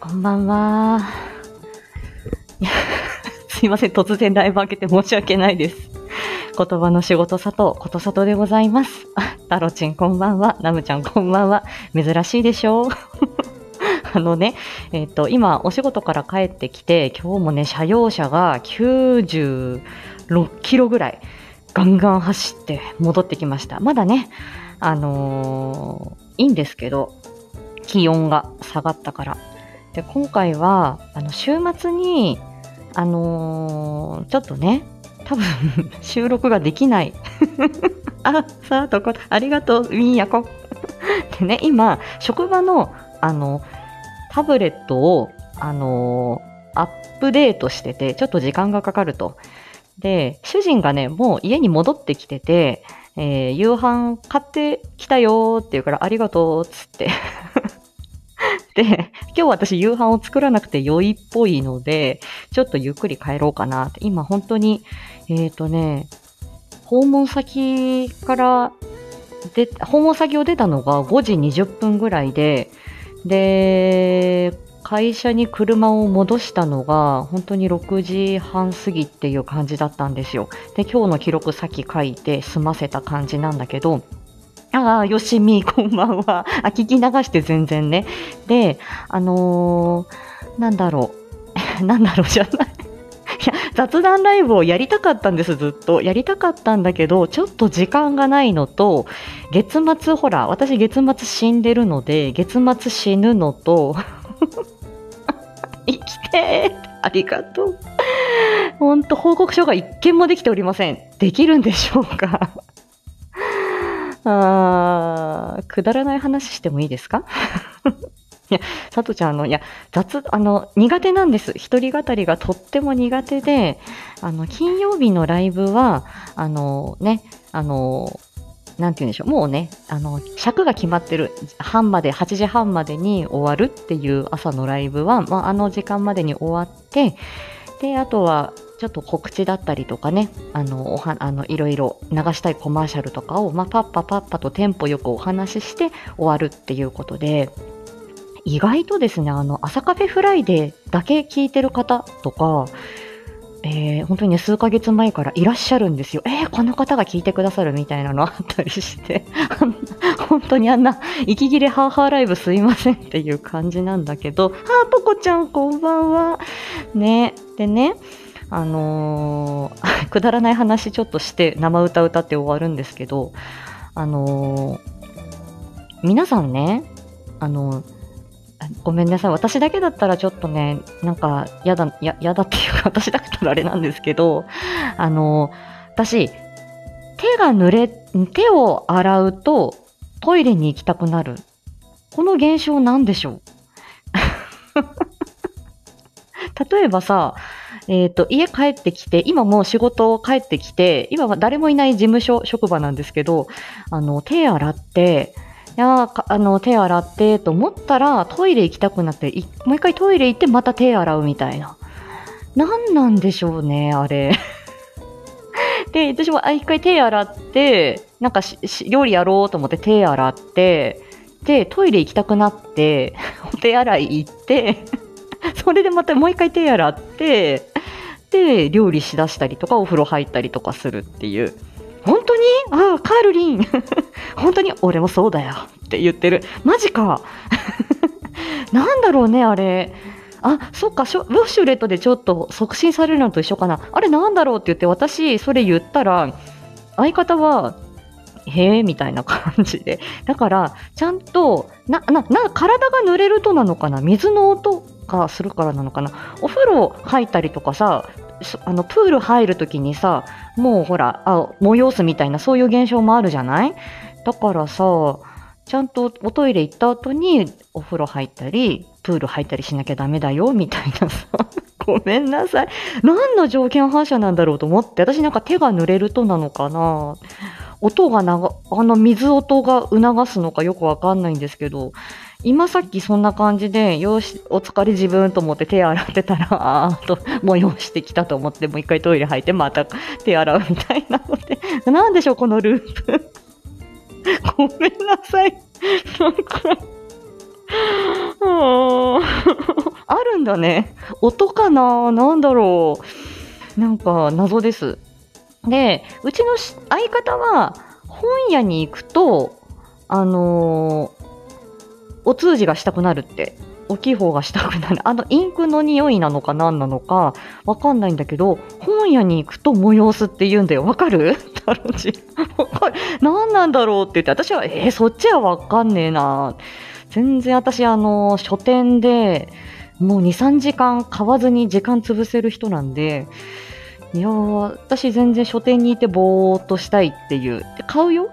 こんばんは。すいません、突然ライブ開けて申し訳ないです。言葉の仕事佐藤、ことさとでございます。あ、タロチンこんばんは。ナムちゃんこんばんは。珍しいでしょう あのね、えっ、と、今、お仕事から帰ってきて、今日もね、車用車が96キロぐらい、ガンガン走って戻ってきました。まだね、あのーいいんですけど、気温が下がったから。で、今回は、あの、週末に、あのーちょっとね、多分、収録ができない。あ、さあ、とこ、ありがとう、みーやこ。でね、今、職場の、あの、タブレットを、あのーアップデートしてて、ちょっと時間がかかると。で、主人がね、もう家に戻ってきてて、えー夕飯買ってきたよーって言うから、ありがとうっつって。で、今日私夕飯を作らなくて良いっぽいので、ちょっとゆっくり帰ろうかなって。今本当に、えっ、とね、訪問先からで、訪問先を出たのが5時20分ぐらいで、で、会社に車を戻したのが本当に6時半過ぎっていう感じだったんですよ。で、今日の記録先書いて済ませた感じなんだけど、ああ、よしみ、こんばんは。あ、聞き流して全然ね。で、あのーなんだろう。なんだろうじゃない。いや、雑談ライブをやりたかったんです、ずっと。やりたかったんだけど、ちょっと時間がないのと、月末、ほら、私月末死んでるので、月末死ぬのと、生きてーありがとう。ほんと、報告書が一件もできておりません。できるんでしょうか？あくだらない話してもいいですか？いや、さとちゃん、あの、いや、雑、あの、苦手なんです。一人語りがとっても苦手で、あの、金曜日のライブは、あの、ね、あの、なんて言うんでしょう、もうね、あの、尺が決まってる、半まで、8時半までに終わるっていう朝のライブは、まあ、あの時間までに終わって、で、あとは、ちょっと告知だったりとかね、あの、おは、あの、いろいろ流したいコマーシャルとかを、まあ、パッパパッパとテンポよくお話しして終わるっていうことで、意外とですね、あの、朝カフェフライデーだけ聞いてる方とか、えー本当にね、数ヶ月前からいらっしゃるんですよ。えーこの方が聞いてくださるみたいなのあったりして、本当にあんな、息切れハーハーライブすいませんっていう感じなんだけど、あー、ポコちゃんこんばんは。ね、でね、あのー くだらない話ちょっとして生歌歌って終わるんですけど、あのー皆さんね、あのあごめんなさい。私だけだったらちょっとね、なんか、やだ、や、やだっていうか、私だけだったらあれなんですけど、あの、私、手が濡れ、手を洗うとトイレに行きたくなる。この現象なんでしょう？例えばさ、えっ、と、家帰ってきて、今もう仕事帰ってきて、今は誰もいない事務所、職場なんですけど、あの、手洗って、いやーあの手洗ってと思ったらトイレ行きたくなってもう一回トイレ行ってまた手洗うみたいな。何なんでしょうねあれ。で私もあ一回手洗ってなんか料理やろうと思って手洗ってでトイレ行きたくなって お手洗い行って それでまたもう一回手洗ってで料理しだしたりとかお風呂入ったりとかするっていう本当に？ああカールリン 本当に？俺もそうだよって言ってる。マジか。なんだろうね、あれ。あ、そっか、ショウォシュレットでちょっと促進されるのと一緒かな。あれなんだろうって言って、私、それ言ったら、相方は、へえ、みたいな感じで。だから、ちゃんと、な、な、な、体が濡れるとなのかな？水の音がするからなのかな？お風呂入ったりとかさ、あの、プール入るときにさ、もうほら、あ、催すみたいな、そういう現象もあるじゃない？だからさ、ちゃんとおトイレ行った後にお風呂入ったり、プール入ったりしなきゃダメだよ、みたいなさ。ごめんなさい。何の条件反射なんだろうと思って、私なんか手が濡れるとなのかな音がなが、あの水音が促すのかよくわかんないんですけど、今さっきそんな感じで、よし、お疲れ自分と思って手洗ってたら、あーっと催してきたと思って、もう一回トイレ入って、また手洗うみたいなので、なんでしょう、このループ。ごめんなさい。なんか、あるんだね。音かな？なんだろう？なんか謎です。で、うちの相方は本屋に行くと、あのー、お通じがしたくなるって大きい方がしたくなる。あのインクの匂いなのか何なのかわかんないんだけど、本屋に行くと催すって言うんだよ。わかる？タロチ。何なんだろうって言って、私は、えー、そっちはわかんねえな。全然私、あの、書店でもう2、3時間買わずに時間潰せる人なんで、いや私全然書店にいてぼーっとしたいっていう。で買うよ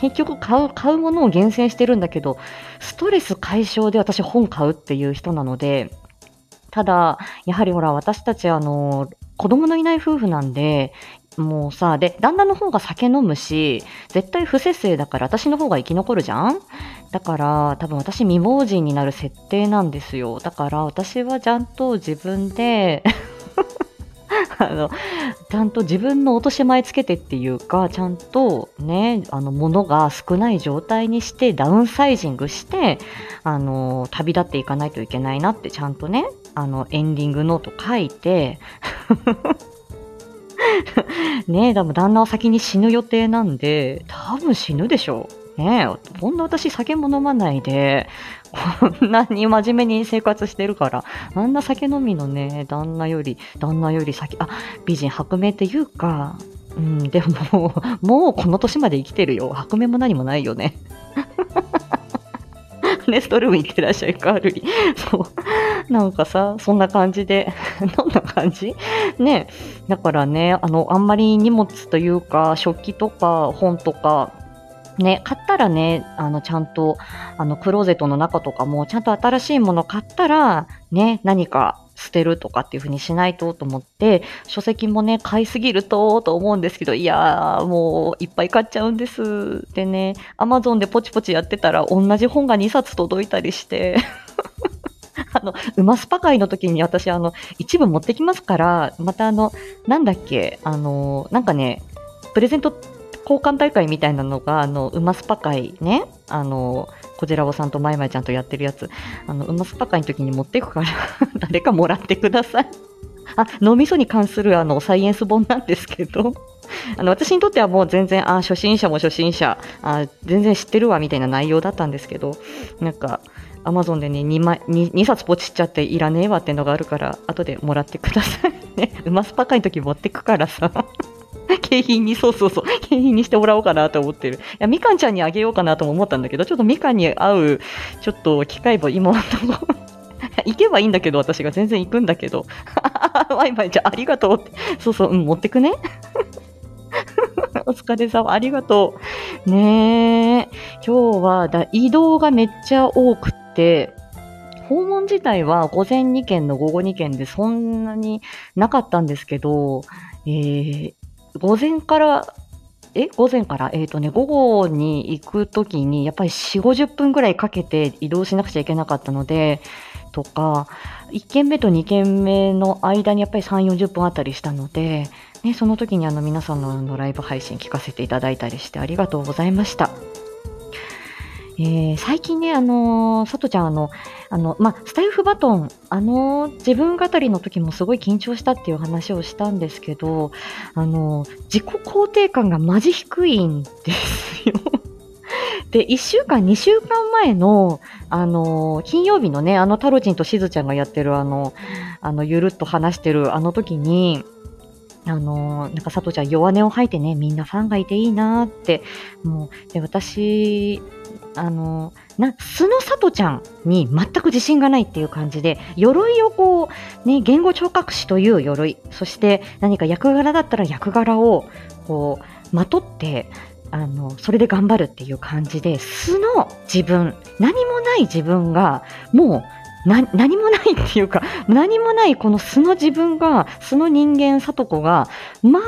結局買う、買うものを厳選してるんだけど、ストレス解消で私本買うっていう人なので、ただ、やはりほら、私たちあの、子供のいない夫婦なんで、もうさ、で、旦那の方が酒飲むし、絶対不節制だから私の方が生き残るじゃん？だから、多分私未亡人になる設定なんですよ。だから私はちゃんと自分で あの、ちゃんと自分の落とし前つけてっていうか、ちゃんとね、あの、物が少ない状態にして、ダウンサイジングして、あの、旅立っていかないといけないなって、ちゃんとね、あの、エンディングノート書いて、ねえ、多分旦那は先に死ぬ予定なんで、多分死ぬでしょう。ねえ、こんな私酒も飲まないで、こんなに真面目に生活してるから、あんな酒飲みのね、旦那より、旦那より先、あ、美人白明っていうか、うん、でも、もうこの年まで生きてるよ。白明も何もないよね。レ ストルーム行ってらっしゃい、カールリ。そう。なんかさ、そんな感じで、どんな感じ？ね。だからね、あの、あんまり荷物というか、食器とか本とか、ね、買ったらね、あの、ちゃんと、あの、クローゼットの中とかも、ちゃんと新しいもの買ったら、ね、何か捨てるとかっていう風にしないとと思って、書籍もね、買いすぎると、と思うんですけど、いやー、もう、いっぱい買っちゃうんです。でね、アマゾンでポチポチやってたら、同じ本が2冊届いたりして、あの、馬スパ会の時に私、あの、一部持ってきますから、またあの、なんだっけ、あの、なんかね、プレゼント交換大会みたいなのが、あの、馬スパ会ね、あの、こじらぼさんとまいまいちゃんとやってるやつ、あの、馬スパ会の時に持っていくから 誰かもらってください。あ、脳みそに関するあの、サイエンス本なんですけど、あの、私にとってはもう全然、あ、初心者も初心者、あ、全然知ってるわ、みたいな内容だったんですけど、なんか、アマゾンでね2枚 2, 2冊ポチっちゃっていらねえわってのがあるから後でもらってくださいね。馬スパ会の時持ってくからさ景品に、そうそうそう、景品にしてもらおうかなと思ってる。いや、みかんちゃんにあげようかなとも思ったんだけど、ちょっとみかんに合う、ちょっと機会も今のとこ行けばいいんだけど、私が全然行くんだけど。ワイワイちゃん、ありがとうって。そうそう、うん、持ってくね。お疲れ様、ありがとう。ねえ、今日はだ移動がめっちゃ多くって、訪問自体は午前2件の午後2件でそんなになかったんですけど、えー、午前から、え午前から、え、ー、とね、午後に行くときに、やっぱり4、50分ぐらいかけて移動しなくちゃいけなかったので、とか、1軒目と2軒目の間にやっぱり3、40分あったりしたので、ね、その時にあの皆さんののライブ配信聞かせていただいたりしてありがとうございました。えー、最近ね、あのー、さとちゃん、あの、あの、まスタイフバトン、あのー、自分語りの時もすごい緊張したっていう話をしたんですけど、あの自己肯定感がマジ低いんですよ。で、1週間、2週間前の、あの金曜日のね、あのタロチンとしずちゃんがやってる、あの、あの、ゆるっと話してるあの時に、あのなんか佐藤ちゃん弱音を吐いてね、みんなファンがいていいなって、もう、で、私、あの、な、素の里ちゃんに全く自信がないっていう感じで、鎧をこう、ね、言語聴覚士という鎧、そして何か役柄だったら役柄を、こう、まとって、あの、それで頑張るっていう感じで、素の自分、何もない自分が、もう、な、何もないっていうか、何もないこの素の自分が、素の人間、里子が、ま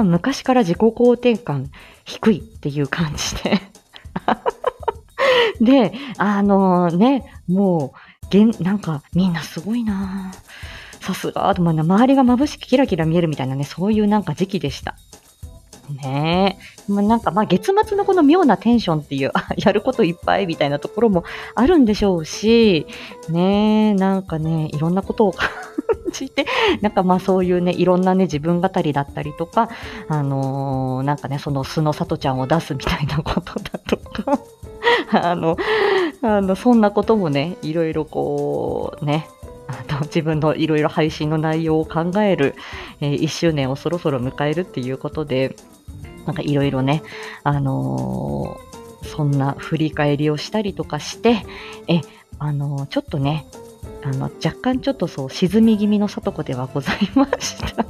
あ、昔から自己肯定感低いっていう感じで。で、あのね、もう、げんなんか、みんなすごいなさすが、と、まあ、周りが眩しくキラキラ見えるみたいなね、そういうなんか時期でした。ねえ。まあ、なんかまあ月末のこの妙なテンションっていう、やることいっぱいみたいなところもあるんでしょうし、ねえ、なんかね、いろんなことを感じて、なんかまあそういうね、いろんなね、自分語りだったりとか、あのー、なんかね、その素の里ちゃんを出すみたいなことだと、あの、あの、そんなこともね、いろいろこう、ね、あの自分のいろいろ配信の内容を考える、えー、1周年をそろそろ迎えるっていうことで、なんかいろいろね、あのー、そんな振り返りをしたりとかして、え、あのー、ちょっとね、あの、若干ちょっとそう、沈み気味の里子ではございました。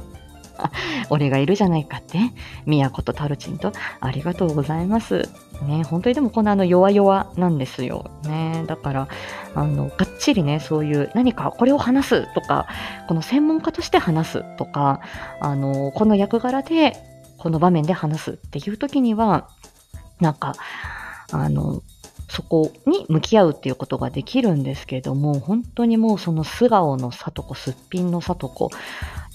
俺がいるじゃないかって、宮子とタルチンと、ありがとうございます。ね、本当にでもこのあの弱々なんですよ。ね、だから、あの、がっちりね、そういう何かこれを話すとか、この専門家として話すとか、あの、この役柄で、この場面で話すっていう時には、なんか、あの、そこに向き合うっていうことができるんですけども、本当にもうその素顔の里子、すっぴんの里子、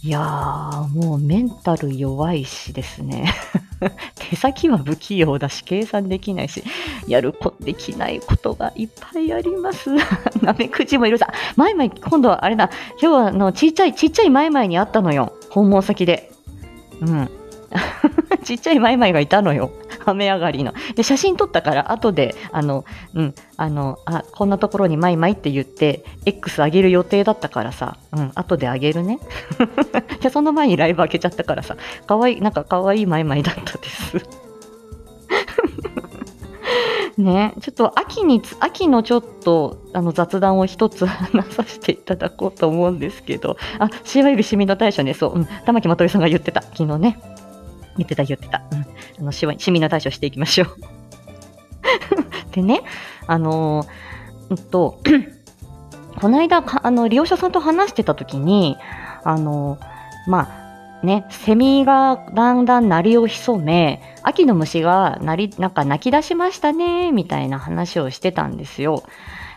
いやー、もうメンタル弱いしですね。手先は不器用だし、計算できないし、やるこ、できないことがいっぱいあります。なめくじもいるさ。前々、今度はあれだ、今日はあの、ちっちゃい、ちっちゃい前々にあったのよ。訪問先で。うん。ちっちゃいマイマイがいたのよ。雨上がりの。で、写真撮ったから、後で、あの、うん、あの、あ、こんなところにマイマイって言って、X 上げる予定だったからさ、うん、後で上げるね。じゃその前にライブ開けちゃったからさ、かわいい、なんかかわいいマイマイだったです。ね、ちょっと秋に、秋のちょっとあの雑談を一つ話させていただこうと思うんですけど、あ、しわゆる市民の大将ね、そう、うん、玉木まとりさんが言ってた、昨日ね。言ってた言ってた。うん。あの、市民の対処していきましょう。でね、あのー、うんと、この間、あの、利用者さんと話してた時に、あのー、まあ、ね、セミがだんだん鳴りを潜め、秋の虫が鳴り、なんか泣き出しましたね、みたいな話をしてたんですよ。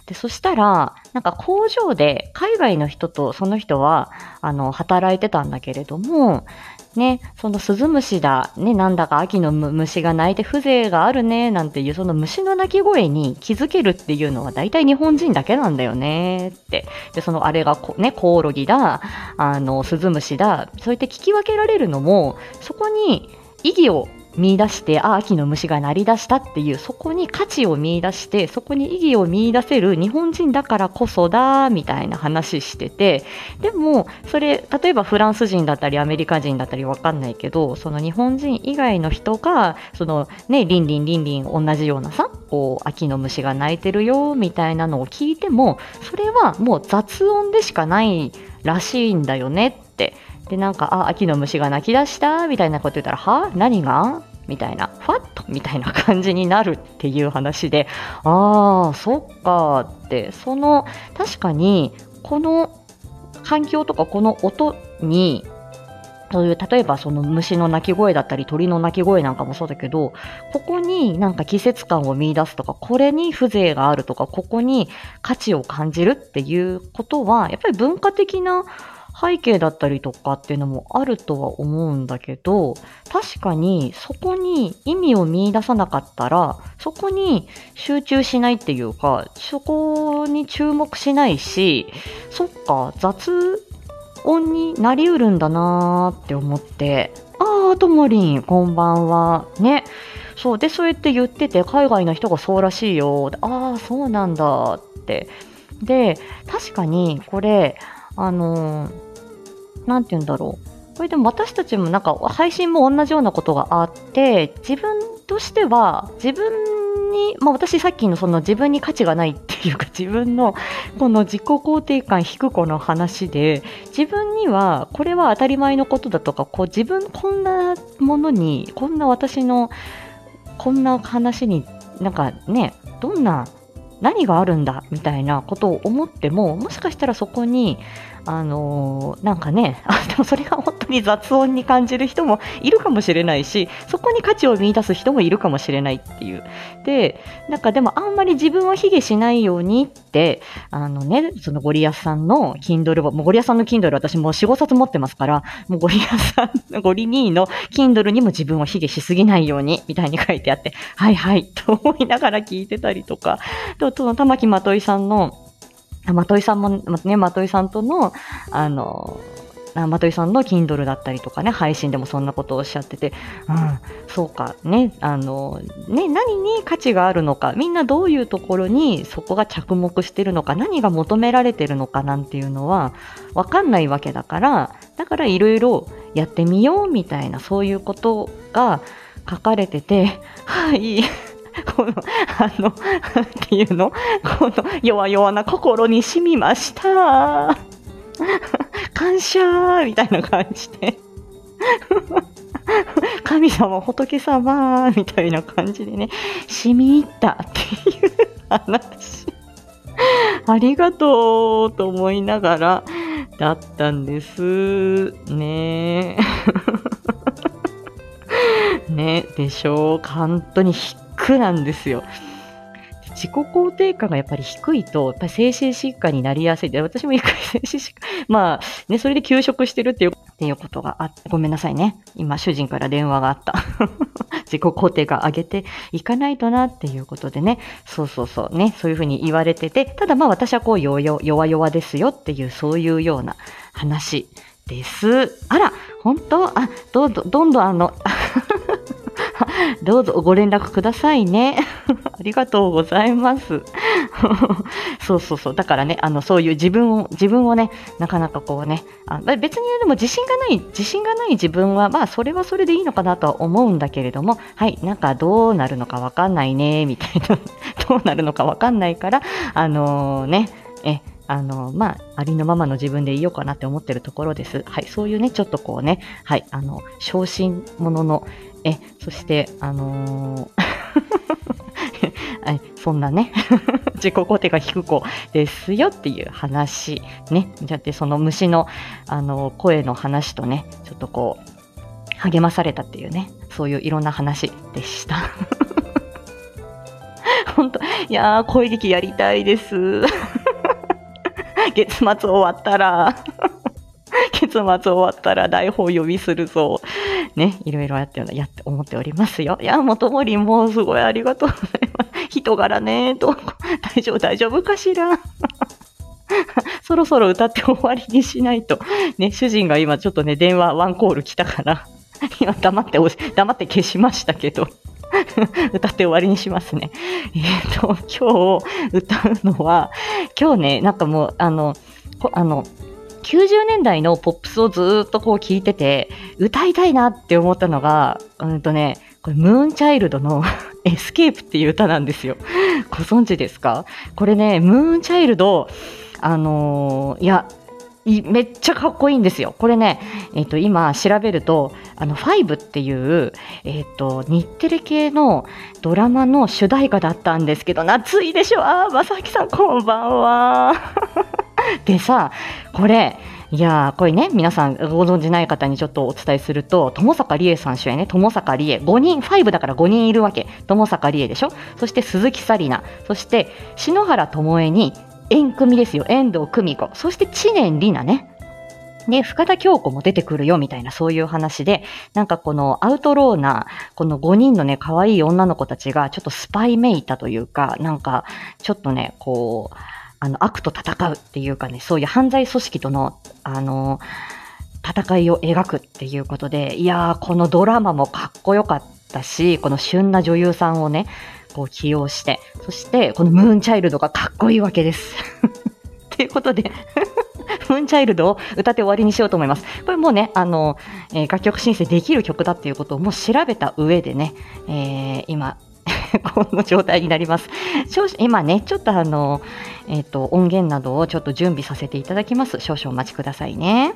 で、そしたら、なんか工場で海外の人とその人は、あの、働いてたんだけれども、ね、そのスズムシだ、ね、なんだか秋の虫が鳴いて風情があるね、なんていうその虫の鳴き声に気づけるっていうのは大体日本人だけなんだよねって。で、そのあれがね、コオロギだ、あの、スズムシだ、そうやって聞き分けられるのも、そこに意義を見出して、あ、秋の虫が鳴り出したっていう、そこに価値を見出して、そこに意義を見出せる日本人だからこそだ、みたいな話してて、でも、それ、例えばフランス人だったり、アメリカ人だったりわかんないけど、その日本人以外の人が、そのね、リンリンリンリン同じようなさ、こう、秋の虫が鳴いてるよ、みたいなのを聞いても、それはもう雑音でしかないらしいんだよねって。で、なんか、あ、秋の虫が鳴き出したみたいなこと言ったら、は？何が？みたいな、ファッとみたいな 感じになるっていう話で、ああ、そっかって、その、確かに、この環境とかこの音に、そういう、例えばその虫の鳴き声だったり鳥の鳴き声なんかもそうだけど、ここになんか季節感を見出すとか、これに風情があるとか、ここに価値を感じるっていうことは、やっぱり文化的な背景だったりとかっていうのもあるとは思うんだけど、確かにそこに意味を見出さなかったら、そこに集中しないっていうか、そこに注目しないし、そっか、雑音になりうるんだなーって思って、あー、ともりん、こんばんは。ね。そう。で、そうやって言ってて、海外の人がそうらしいよ。ああ、そうなんだって。で、確かに、これ、あのーなんて言うんだろう。これでも私たちもなんか配信も同じようなことがあって、自分としては自分に、まあ私さっきのその自分に価値がないっていうか 自分のこの自己肯定感低くの話で、自分にはこれは当たり前のことだとか、こう自分こんなものに、こんな私のこんな話になんかね、どんな何があるんだみたいなことを思っても、もしかしたらそこにあのー、なんかね、あ、でもそれが本当に雑音に感じる人もいるかもしれないし、そこに価値を見出す人もいるかもしれないっていう。で、なんかでもあんまり自分を卑下しないようにって、あのね、そのゴリアスさんの Kindle もうゴリアスさんの Kindle 私もう4、5冊持ってますから、もうゴリアスさんの、ゴリニーの Kindle にも自分を卑下しすぎないように、みたいに書いてあって、はいはいと思いながら聞いてたりとか、と、その玉木まといさんのまといさんも、ね、まといさんとの、あの、まといさんの Kindle だったりとかね、配信でもそんなことをおっしゃってて、うん、そうか、ね、あの、ね、何に価値があるのか、みんなどういうところにそこが着目してるのか、何が求められてるのかなんていうのは、わかんないわけだから、だからいろいろやってみようみたいな、そういうことが書かれてて、はい、この、あの、っていうの？この弱々な心に染みました。感謝みたいな感じで。神様、仏様みたいな感じでね、染み入ったっていう話。ありがとうと思いながらだったんです。ねえねでしょう。本当に苦なんですよ。自己肯定感がやっぱり低いと、やっぱ精神疾患になりやすい。で、私も一回精神疾患、まあ、ね、それで休職してるっていう、っていうことがあって、ごめんなさいね。今、主人から電話があった。自己肯定感上げていかないとなっていうことでね。そうそうそうね。そういうふうに言われてて、ただまあ私はこう、弱々ですよっていう、そういうような話です。あら、本当？あ、どうぞ、どんどんあの、どうぞご連絡くださいね。ありがとうございます。そうそうそう。だからね、あの、そういう自分を、自分をね、なかなかこうね、あ別にでも自信がない、自信がない自分は、まあ、それはそれでいいのかなとは思うんだけれども、はい、なんかどうなるのかわかんないね、みたいな、どうなるのかわかんないから、あのー、ね、え、あの、まあ、ありのままの自分でいようかなって思ってるところです。はい、そういうね、ちょっとこうね、はい、あの、小心者の、え、そして、あのー そんなね 自己肯定が低く子ですよっていう話、ね。だってその虫の、あの、声の話とね、ちょっとこう、励まされたっていうね、そういういろんな話でした。本当いやー、声劇やりたいです。月末終わったら月末終わったら台本呼びするぞ。ね、いろいろやってるの、やって思っておりますよ。いや、もともりもうすごいありがとうございます。人柄ね、と、大丈夫、大丈夫かしら。そろそろ歌って終わりにしないと。ね、主人が今ちょっとね、電話ワンコール来たから、今黙って黙って消しましたけど。歌って終わりにしますね。えっ、ー、と、今日歌うのは、今日ね、なんかもう、あの、あの、90年代のポップスをずっとこう聞いてて、歌いたいなって思ったのが、うんとね、これ、ムーンチャイルドのESCAPE っていう歌なんですよ。ご存知ですか？これね、 MOON CHILD、あのー、いや、めっちゃかっこいいんですよ。これね、え、ー、と、今調べると、あの、 FiVE っていう、え、ー、と、日テレ系のドラマの主題歌だったんですけど、懐いでしょ？あー、まさきさんこんばんは。でさ、これ、いやー、これね、皆さんご存じない方にちょっとお伝えすると、ともさかりえさん主演ね、ともさかりえ、5人、5だから5人いるわけ。ともさかりえでしょ？そして鈴木紗理奈、そして篠原智恵に、縁組ですよ、遠藤久美子、そして知念里奈ね。ね、深田恭子も出てくるよみたいなそういう話で、なんかこのアウトローな、この5人のね、可愛い女の子たちがちょっとスパイめいたというか、なんかちょっとね、こう、あの、悪と戦うっていうかね、そういう犯罪組織との、あの、戦いを描くっていうことで、いやー、このドラマもかっこよかったし、この旬な女優さんをね、こう起用して、そしてこのムーンチャイルドがかっこいいわけです。ということで ムーンチャイルドを歌って終わりにしようと思います。これもうね、あの、えー、楽曲申請できる曲だっていうことをもう調べた上でね、えー、今、この状態になります。今ね、ちょっとあの、えっ、ー、と、音源などをちょっと準備させていただきます。少々お待ちくださいね。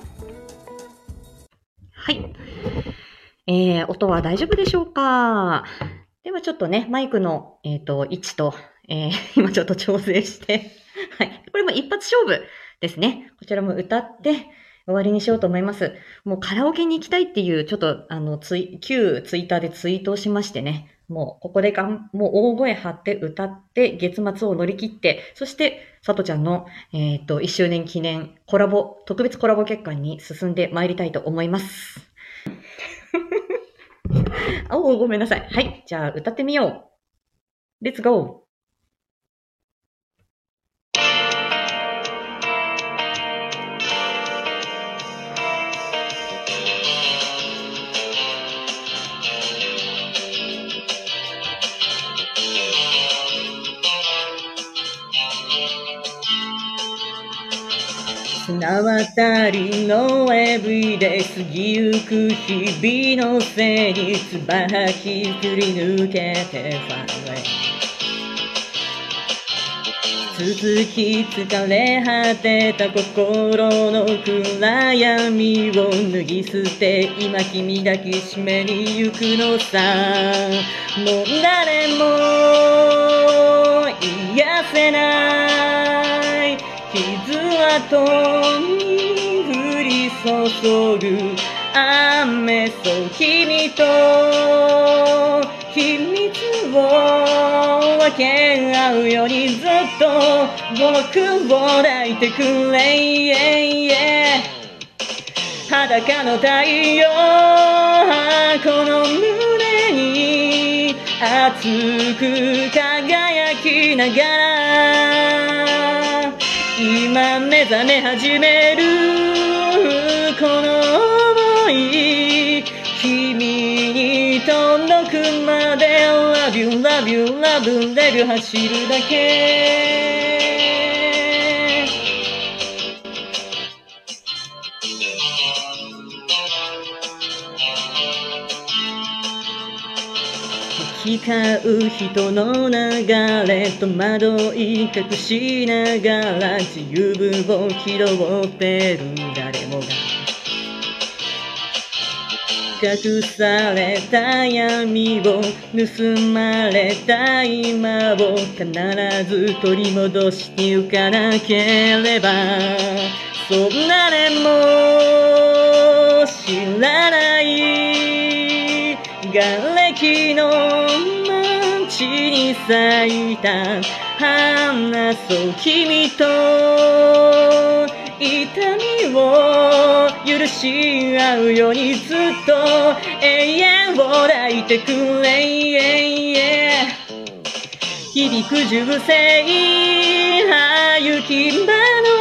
はい。えー、音は大丈夫でしょうか？ではちょっとね、マイクの、えっ、ー、と、位置と、えー、今ちょっと調整して、はい。これも一発勝負ですね。こちらも歌って終わりにしようと思います。もうカラオケに行きたいっていう、ちょっと、あの、ツイ、旧ツイッターでツイートをしましてね。もう、ここでがん、もう大声張って歌って、月末を乗り切って、そして、さとちゃんの、えっ、ー、と、1周年記念コラボ、特別コラボ結果に進んで参りたいと思います。あ お、ごめんなさい。はい。じゃあ、歌ってみよう。レッツゴー綱渡りのエブリデイ過ぎゆく日々のせいにつば吐き振り抜けてファンウェイ。続き疲れ果てた心の暗闇を脱ぎ捨て今君抱きしめに行くのさ。もう誰も癒せない。傷跡に降り注ぐ雨そう君と秘密を分け合うようにずっと僕を抱いてくれ裸の太陽この胸に熱く輝きながら。今目覚め始めるこの想い君に届くまで Love you, love you, love you, love you 走るだけ行き交う人の流れ戸惑い隠しながら自由分を拾ってる誰もが隠された闇を盗まれた今を必ず取り戻してゆかなければ。そんなでも知らない。瓦礫のに咲いた花そう君と痛みを許し合うようにずっと永遠を抱いてくれ。響く銃声行き場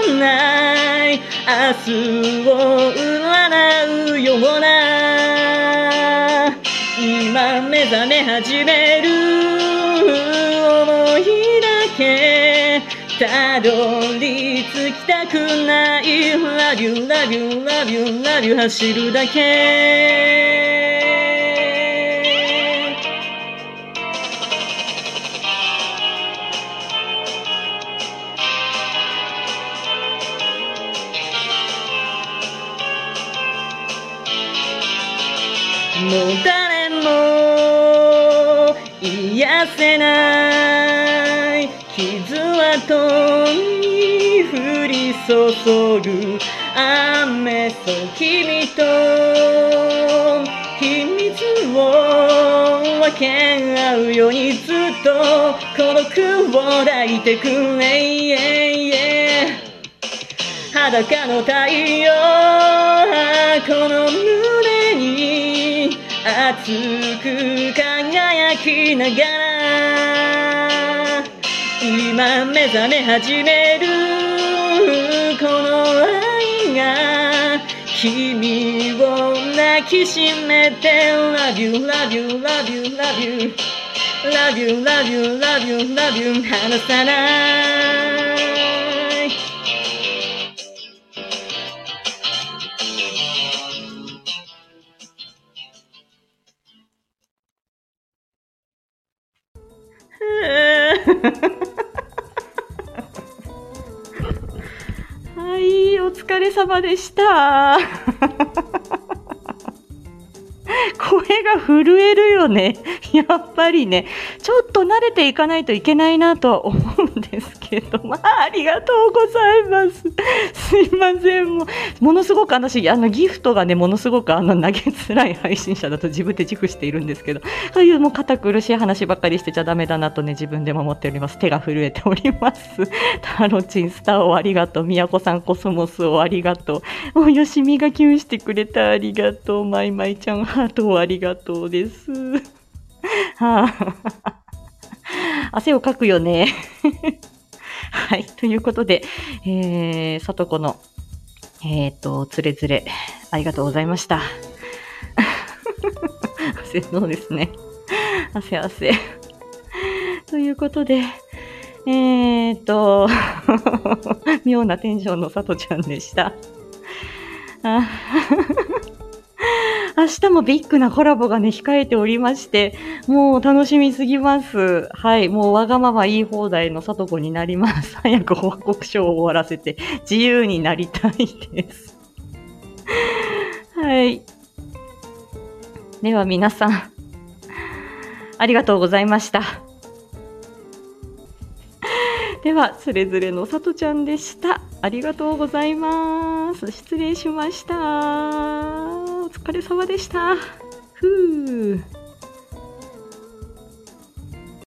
のない明日を占うような今目覚め始めるたどり着きたくない Love you, love you, love you, love you 走るだけもう誰も癒せない傷跡に降り注ぐ雨そ君と秘密を分け合うようにずっと孤独を抱いてくれ裸の太陽この胸に熱く輝きながら今目覚め始めるこの愛が君を抱きしめて Love you, love you, love you, love you Love you, love you, love you, love you 離さない様でした。声が震えるよね。やっぱりね、ちょっと慣れていかないといけないなとは思うんですけど、けどまあ、ありがとうございます。すいません。もものすごく私、あの、ギフトがね、ものすごくあの、投げづらい配信者だと 自分で自負しているんですけど、そういうもう堅苦しい話ばっかりしてちゃダメだなとね、自分でも思っております。手が震えております。タロチンスターをありがとう。みやこさんコスモスをありがとう。もうよしみがキュンしてくれたありがとう。まいまいちゃんハートをありがとうです。はあ、汗をかくよね。はい。ということで、えー、さとこの、えっ、ー、と、つれづれ、ありがとうございました。汗そうですね。汗汗。ということで、えー、っと、妙なテンションのさとちゃんでした。明日もビッグなコラボがね、控えておりまして、もう楽しみすぎます。はい。もうわがまま言い放題のさとこになります。早く報告書を終わらせて自由になりたいです。はい。では皆さん、ありがとうございました。では、それぞれのさとちゃんでした。ありがとうございます。失礼しました。お疲れ様でした。ふう。